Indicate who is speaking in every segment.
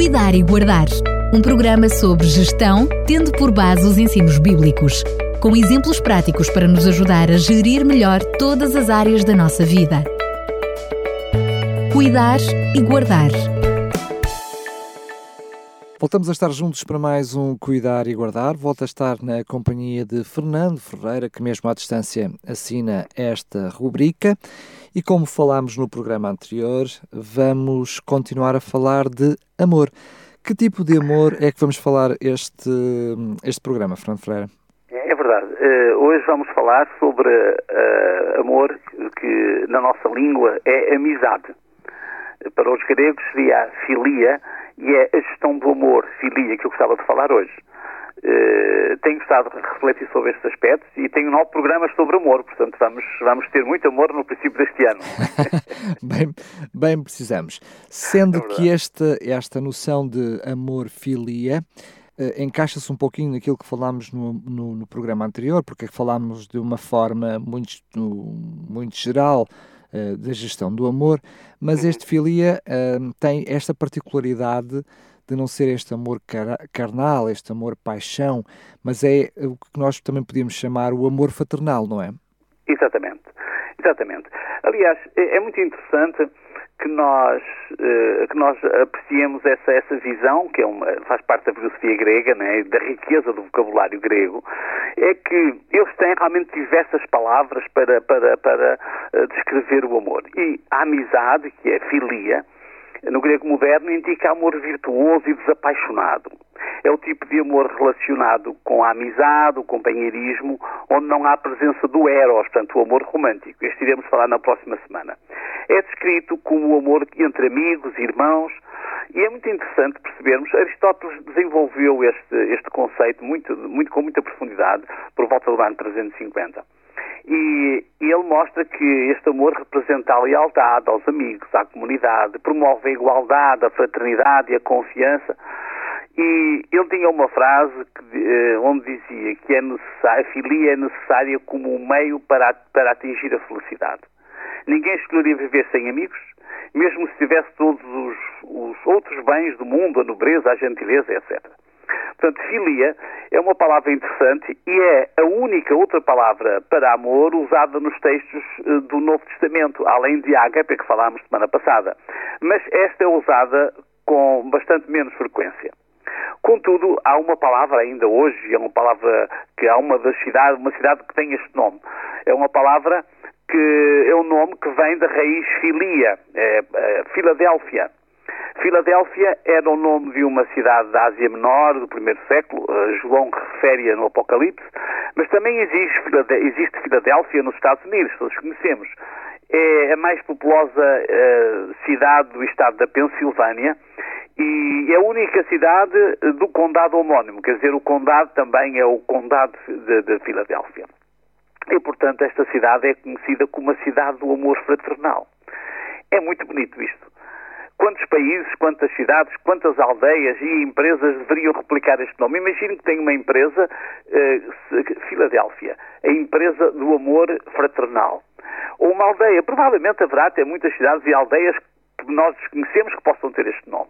Speaker 1: Cuidar e Guardar. Um programa sobre gestão, tendo por base os ensinos bíblicos, com exemplos práticos para nos ajudar a gerir melhor todas as áreas da nossa vida. Cuidar e Guardar.
Speaker 2: Voltamos a estar juntos para mais um Cuidar e Guardar. Volto a estar na companhia de Fernando Ferreira, que mesmo à distância assina esta rubrica. E como falámos no programa anterior, vamos continuar a falar de amor. Que tipo de amor é que vamos falar este, este programa, Fernando?
Speaker 3: É verdade. Uh, hoje vamos falar sobre uh, amor, que na nossa língua é amizade. Para os gregos seria filia, e é a gestão do amor, filia, que eu gostava de falar hoje. Uh, tenho gostado de refletir sobre estes aspectos e tenho nove programas sobre amor, portanto vamos, vamos ter muito amor no princípio deste ano.
Speaker 2: bem, bem precisamos. Sendo é que esta, esta noção de amor-filia uh, encaixa-se um pouquinho naquilo que falámos no, no, no, programa anterior, porque falámos de uma forma muito, muito geral uh, da gestão do amor, mas este filia tem esta particularidade de não ser este amor carnal, este amor paixão, mas é o que nós também podíamos chamar o amor fraternal, não é?
Speaker 3: Exatamente, exatamente. Aliás, é, é muito interessante que nós, uh, que nós apreciemos essa, essa visão, que é uma, faz parte da filosofia grega, né, da riqueza do vocabulário grego, é que eles têm realmente diversas palavras para, para, para uh, descrever o amor. E a amizade, que é filia, no grego moderno indica amor virtuoso e desapaixonado. É o tipo de amor relacionado com a amizade, o companheirismo, onde não há presença do eros, portanto, o amor romântico. Este iremos falar na próxima semana. É descrito como o amor entre amigos, irmãos, e é muito interessante percebermos, Aristóteles desenvolveu este, este conceito muito, muito, com muita profundidade por volta do ano 350. E, e ele mostra que este amor representa a lealdade aos amigos, à comunidade, promove a igualdade, a fraternidade e a confiança. E ele tinha uma frase que, eh, onde dizia que é a filia é necessária como um meio para, para atingir a felicidade. Ninguém escolheria viver sem amigos, mesmo se tivesse todos os, os outros bens do mundo, a nobreza, a gentileza, etc. Portanto, filia é uma palavra interessante e é a única outra palavra para amor usada nos textos eh, do Novo Testamento, além de ágape, que falámos semana passada. Mas esta é usada com bastante menos frequência. Contudo, há uma palavra ainda hoje, é uma palavra que há uma das cidades, uma cidade que tem este nome. É uma palavra que é um nome que vem da raiz filia, é, é, Filadélfia. Filadélfia era o nome de uma cidade da Ásia Menor do primeiro século, uh, João refere-a no Apocalipse, mas também existe, Filadélfia nos Estados Unidos, todos conhecemos. É a mais populosa uh, cidade do estado da Pensilvânia e é a única cidade do condado homónimo, quer dizer, o condado também é o condado de Filadélfia. E, portanto, esta cidade é conhecida como a cidade do amor fraternal. É muito bonito isto. Quantos países, quantas cidades, quantas aldeias e empresas deveriam replicar este nome? Imagino que tem uma empresa, uh, Filadélfia, a empresa do amor fraternal. Ou uma aldeia, provavelmente haverá até muitas cidades e aldeias que nós desconhecemos que possam ter este nome.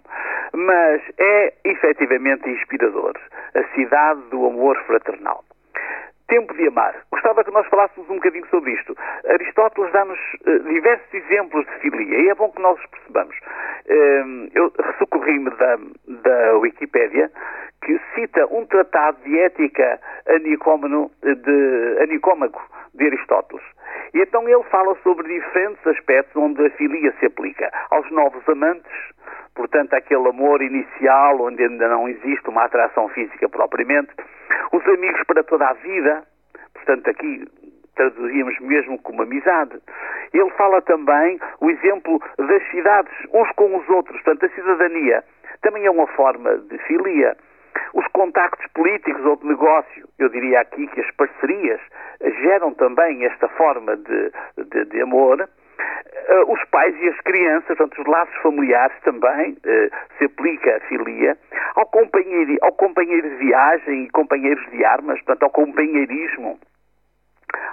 Speaker 3: Mas é efetivamente inspirador. A cidade do amor fraternal. Tempo de amar. Que nós falássemos um bocadinho sobre isto. Aristóteles dá-nos uh, diversos exemplos de filia e é bom que nós os percebamos. Uh, eu socorri-me da, da Wikipédia que cita um tratado de ética anicômago de, anicômago de Aristóteles. E então ele fala sobre diferentes aspectos onde a filia se aplica. Aos novos amantes, portanto, aquele amor inicial onde ainda não existe uma atração física propriamente, os amigos para toda a vida, portanto, aqui traduzíamos mesmo como amizade. Ele fala também o exemplo das cidades, uns com os outros, portanto, a cidadania também é uma forma de filia. Os contactos políticos ou de negócio, eu diria aqui que as parcerias geram também esta forma de, de, de amor. Uh, os pais e as crianças, portanto, os laços familiares também uh, se aplica a filia, ao companheiro, ao companheiro de viagem e companheiros de armas, portanto, ao companheirismo,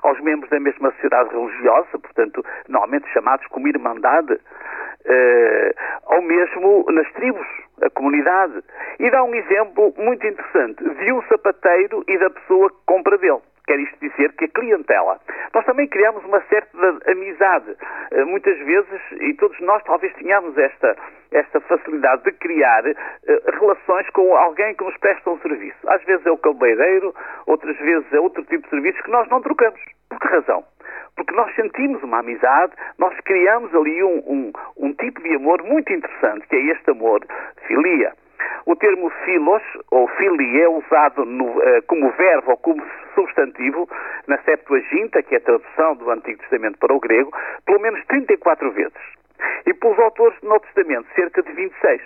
Speaker 3: aos membros da mesma sociedade religiosa, portanto, normalmente chamados como irmandade, uh, ao mesmo nas tribos, a comunidade. E dá um exemplo muito interessante de um sapateiro e da pessoa que compra dele. Quer isto dizer que a clientela. Nós também criamos uma certa amizade. Eh, muitas vezes, e todos nós talvez tenhamos esta, esta facilidade de criar uh, relações com alguém que nos presta um serviço. Às vezes é o cabeleireiro, outras vezes é outro tipo de serviços que nós não trocamos. Por que razão? Porque nós sentimos uma amizade, nós criamos ali um, um, um tipo de amor muito interessante, que é este amor, filia. O termo filos, ou filia, é usado no, uh, como verbo ou como substantivo na Septuaginta, que é a tradução do Antigo Testamento para o grego, pelo menos 34 vezes. E pelos autores do Novo Testamento, cerca de 26.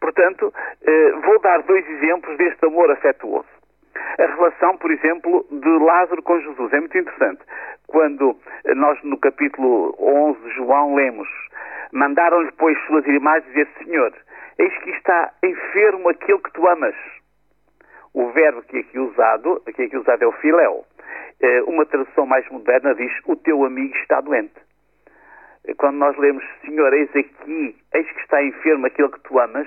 Speaker 3: Portanto, uh, vou dar dois exemplos deste amor afetuoso. A relação, por exemplo, de Lázaro com Jesus é muito interessante. Quando nós, no capítulo 11 de João, lemos: Mandaram-lhe, pois, suas irmãs dizer: Senhor, eis que está enfermo aquele que tu amas. O verbo que é aqui usado, que é aqui usado é o filéu. Uma tradução mais moderna diz: O teu amigo está doente. Quando nós lemos, Senhor, eis aqui, eis que está enfermo aquele que tu amas,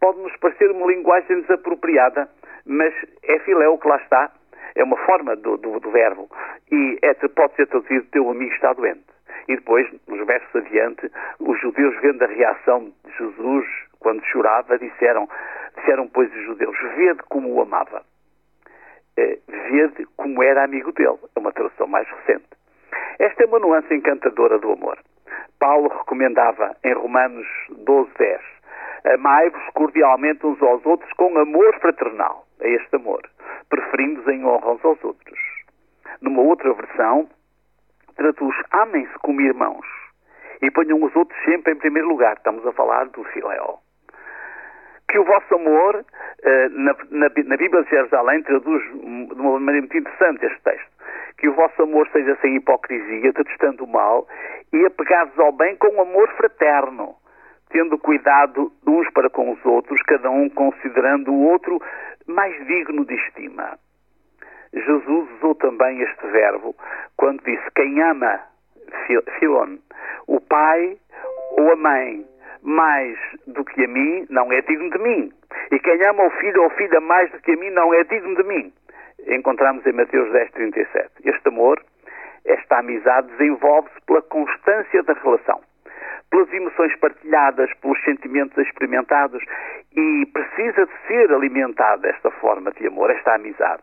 Speaker 3: pode-nos parecer uma linguagem desapropriada, mas é filéu que lá está, é uma forma do, do, do verbo, e é, pode ser traduzido: Teu amigo está doente. E depois, nos versos adiante, os judeus, vendo a reação de Jesus quando chorava, disseram, disseram pois os judeus, vede como o amava. É, vede como era amigo dele. É uma tradução mais recente. Esta é uma nuance encantadora do amor. Paulo recomendava em Romanos 12, 10, amai-vos cordialmente uns aos outros com amor fraternal. É este amor, preferindo-os em honra uns aos outros. Numa outra versão, traduz amem-se como irmãos e ponham os outros sempre em primeiro lugar. Estamos a falar do filéu. Que o vosso amor, eh, na, na, na Bíblia de Jerusalém, traduz de uma maneira muito interessante este texto. Que o vosso amor seja sem hipocrisia, detestando o mal e apegados ao bem com amor fraterno, tendo cuidado uns para com os outros, cada um considerando o outro mais digno de estima. Jesus usou também este verbo quando disse: Quem ama, Filon, o pai ou a mãe, mais do que a mim, não é digno de mim. E quem ama o filho ou filha mais do que a mim, não é digno de mim. Encontramos em Mateus 10, 37. Este amor, esta amizade, desenvolve-se pela constância da relação, pelas emoções partilhadas, pelos sentimentos experimentados e precisa de ser alimentada esta forma de amor, esta amizade.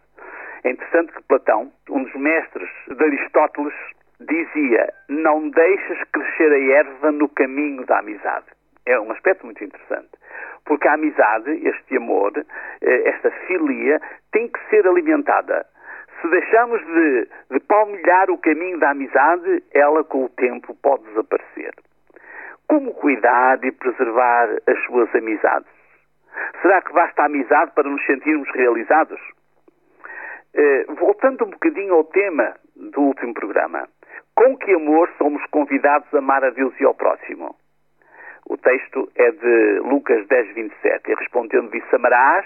Speaker 3: É interessante que Platão, um dos mestres de Aristóteles, dizia: Não deixes crescer a erva no caminho da amizade. É um aspecto muito interessante. Porque a amizade, este amor, eh, esta filia, tem que ser alimentada. Se deixamos de, de palmilhar o caminho da amizade, ela com o tempo pode desaparecer. Como cuidar e preservar as suas amizades? Será que basta a amizade para nos sentirmos realizados? Eh, voltando um bocadinho ao tema do último programa, com que amor somos convidados a amar a Deus e ao próximo? O texto é de Lucas 10, 27. E respondendo, disse: Amarás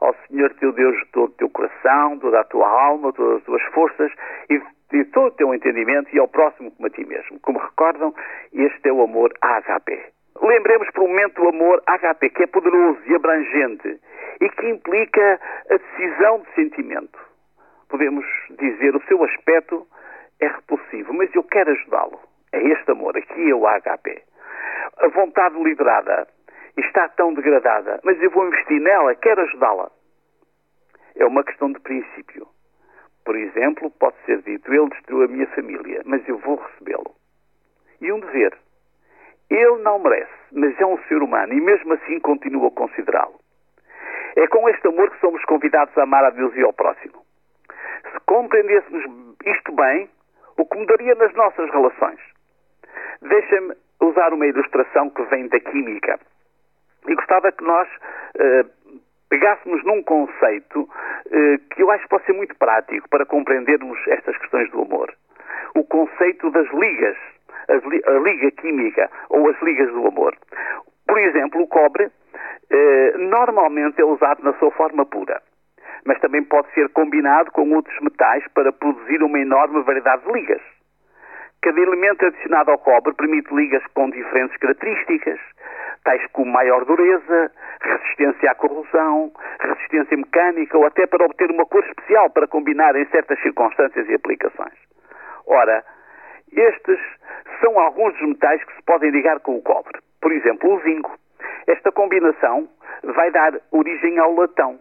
Speaker 3: ao Senhor teu Deus de todo o teu coração, toda a tua alma, todas as tuas forças e de todo o teu entendimento e ao próximo como a ti mesmo. Como recordam, este é o amor HP. Lembremos por um momento o amor HP, que é poderoso e abrangente e que implica a decisão de sentimento. Podemos dizer o seu aspecto é repulsivo, mas eu quero ajudá-lo. É este amor, aqui é o HP a vontade liberada está tão degradada, mas eu vou investir nela, quero ajudá-la. É uma questão de princípio. Por exemplo, pode ser dito: ele destruiu a minha família, mas eu vou recebê-lo. E um dever. Ele não merece, mas é um ser humano e mesmo assim continuo a considerá-lo. É com este amor que somos convidados a amar a Deus e ao próximo. Se compreendêssemos isto bem, o que mudaria nas nossas relações? Deixa-me usar uma ilustração que vem da química. E gostava que nós eh, pegássemos num conceito eh, que eu acho que pode ser muito prático para compreendermos estas questões do amor. O conceito das ligas, li a liga química ou as ligas do amor. Por exemplo, o cobre eh, normalmente é usado na sua forma pura, mas também pode ser combinado com outros metais para produzir uma enorme variedade de ligas. Cada elemento adicionado ao cobre permite ligas com diferentes características, tais como maior dureza, resistência à corrosão, resistência mecânica ou até para obter uma cor especial para combinar em certas circunstâncias e aplicações. Ora, estes são alguns dos metais que se podem ligar com o cobre. Por exemplo, o zinco. Esta combinação vai dar origem ao latão.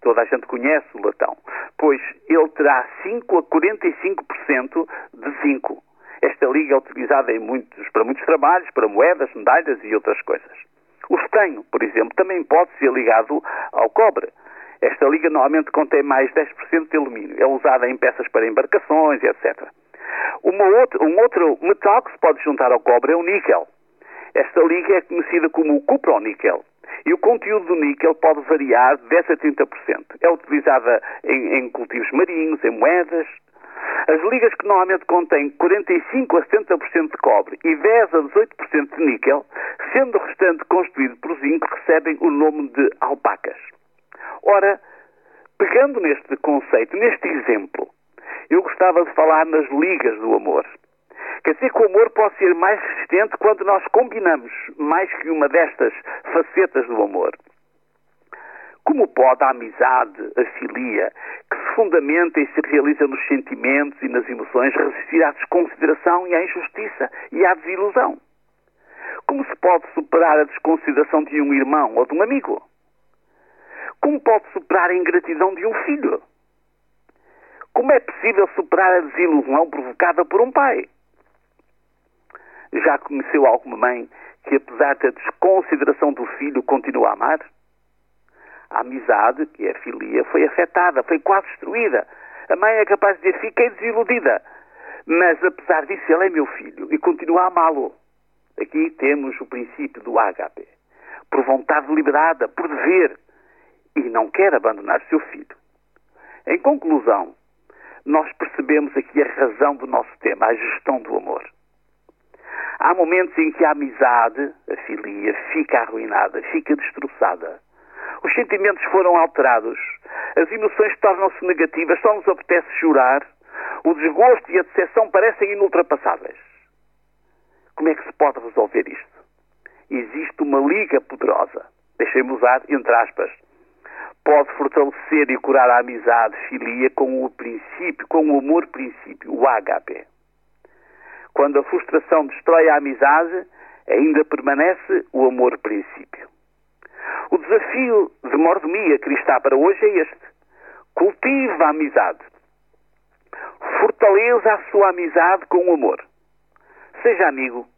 Speaker 3: Toda a gente conhece o latão, pois ele terá 5 a 45% de zinco. Esta liga é utilizada muitos, para muitos trabalhos, para moedas, medalhas e outras coisas. O estanho, por exemplo, também pode ser ligado ao cobre. Esta liga normalmente contém mais 10% de alumínio. É usada em peças para embarcações, etc. Outra, um outro metal que se pode juntar ao cobre é o níquel. Esta liga é conhecida como o cuproníquel. E o conteúdo do níquel pode variar de 10 a 30%. É utilizada em, em cultivos marinhos, em moedas, as ligas que normalmente contêm 45 a 70% de cobre e 10 a 18% de níquel, sendo o restante constituído por zinco, recebem o nome de alpacas. Ora, pegando neste conceito, neste exemplo, eu gostava de falar nas ligas do amor. Quer dizer que o amor pode ser mais resistente quando nós combinamos mais que uma destas facetas do amor. Como pode a amizade, a filia, que se fundamenta e se realiza nos sentimentos e nas emoções, resistir à desconsideração e à injustiça e à desilusão? Como se pode superar a desconsideração de um irmão ou de um amigo? Como pode superar a ingratidão de um filho? Como é possível superar a desilusão provocada por um pai? Já conheceu alguma mãe que, apesar da desconsideração do filho, continua a amar? A amizade, que é a filia, foi afetada, foi quase destruída. A mãe é capaz de dizer: fiquei desiludida. Mas, apesar disso, ele é meu filho e continua a amá-lo. Aqui temos o princípio do ágape. Por vontade liberada, por dever. E não quer abandonar seu filho. Em conclusão, nós percebemos aqui a razão do nosso tema, a gestão do amor. Há momentos em que a amizade, a filia, fica arruinada, fica destroçada os sentimentos foram alterados, as emoções tornam-se negativas, só nos apetece chorar, o desgosto e a decepção parecem inultrapassáveis. Como é que se pode resolver isto? Existe uma liga poderosa, deixem-me usar entre aspas, pode fortalecer e curar a amizade, filia, com o princípio, com o amor princípio, o HP. Quando a frustração destrói a amizade, ainda permanece o amor princípio. O desafio de mordomia que está para hoje é este. Cultive a amizade. Fortaleça a sua amizade com o amor. Seja amigo,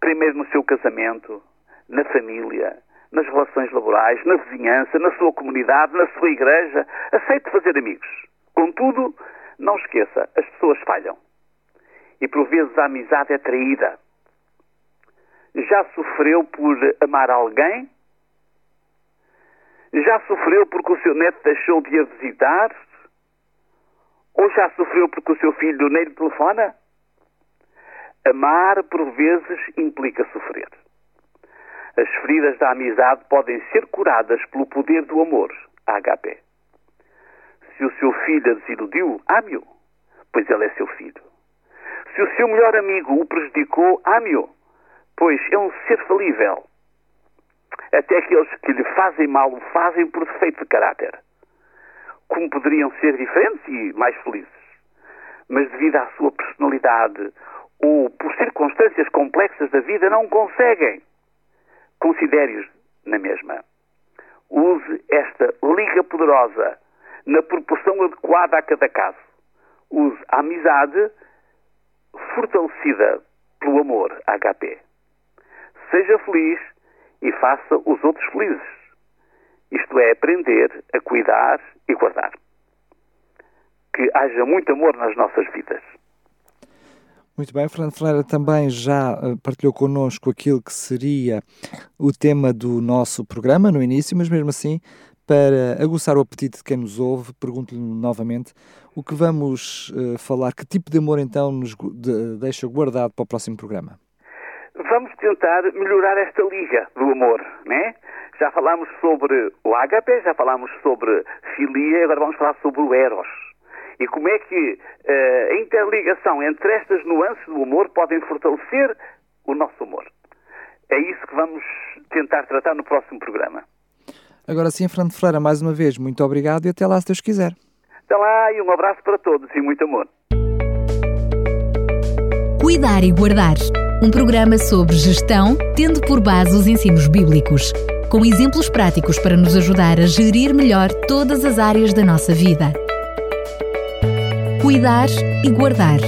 Speaker 3: primeiro no seu casamento, na família, nas relações laborais, na vizinhança, na sua comunidade, na sua igreja. Aceite fazer amigos. Contudo, não esqueça, as pessoas falham. E por vezes a amizade é traída. Já sofreu por amar alguém já sofreu porque o seu neto deixou de a visitar? Ou já sofreu porque o seu filho nem lhe telefona? Amar, por vezes, implica sofrer. As feridas da amizade podem ser curadas pelo poder do amor, HP. Se o seu filho a desiludiu, ame-o, pois ele é seu filho. Se o seu melhor amigo o prejudicou, ame-o, pois é um ser falível até aqueles que lhe fazem mal o fazem por defeito de caráter. Como poderiam ser diferentes e mais felizes. Mas devido à sua personalidade ou por circunstâncias complexas da vida não conseguem. Considere-os na mesma. Use esta liga poderosa na proporção adequada a cada caso. Use a amizade fortalecida pelo amor HP. Seja feliz e faça os outros felizes. Isto é, aprender a cuidar e guardar. Que haja muito amor nas nossas vidas.
Speaker 2: Muito bem, Fernando Ferreira também já eh, partilhou connosco aquilo que seria o tema do nosso programa no início, mas mesmo assim, para aguçar o apetite de quem nos ouve, pergunto-lhe novamente o que vamos uh, falar, que tipo de amor então nos de, deixa guardado para o próximo programa
Speaker 3: vamos tentar melhorar esta liga do amor, né? Já falámos sobre o ágape, já falámos sobre filia, agora vamos falar sobre o eros. E como é que uh, a interligação entre estas nuances do amor podem fortalecer o nosso amor. É isso que vamos tentar tratar no próximo programa.
Speaker 2: Agora sim, Fernando Ferreira, mais uma vez, muito obrigado e até lá se Deus quiser.
Speaker 3: Até lá e um abraço para todos e muito amor.
Speaker 1: Cuidar e Guardar um programa sobre gestão, tendo por base os ensinos bíblicos, com exemplos práticos para nos ajudar a gerir melhor todas as áreas da nossa vida. Cuidar e Guardar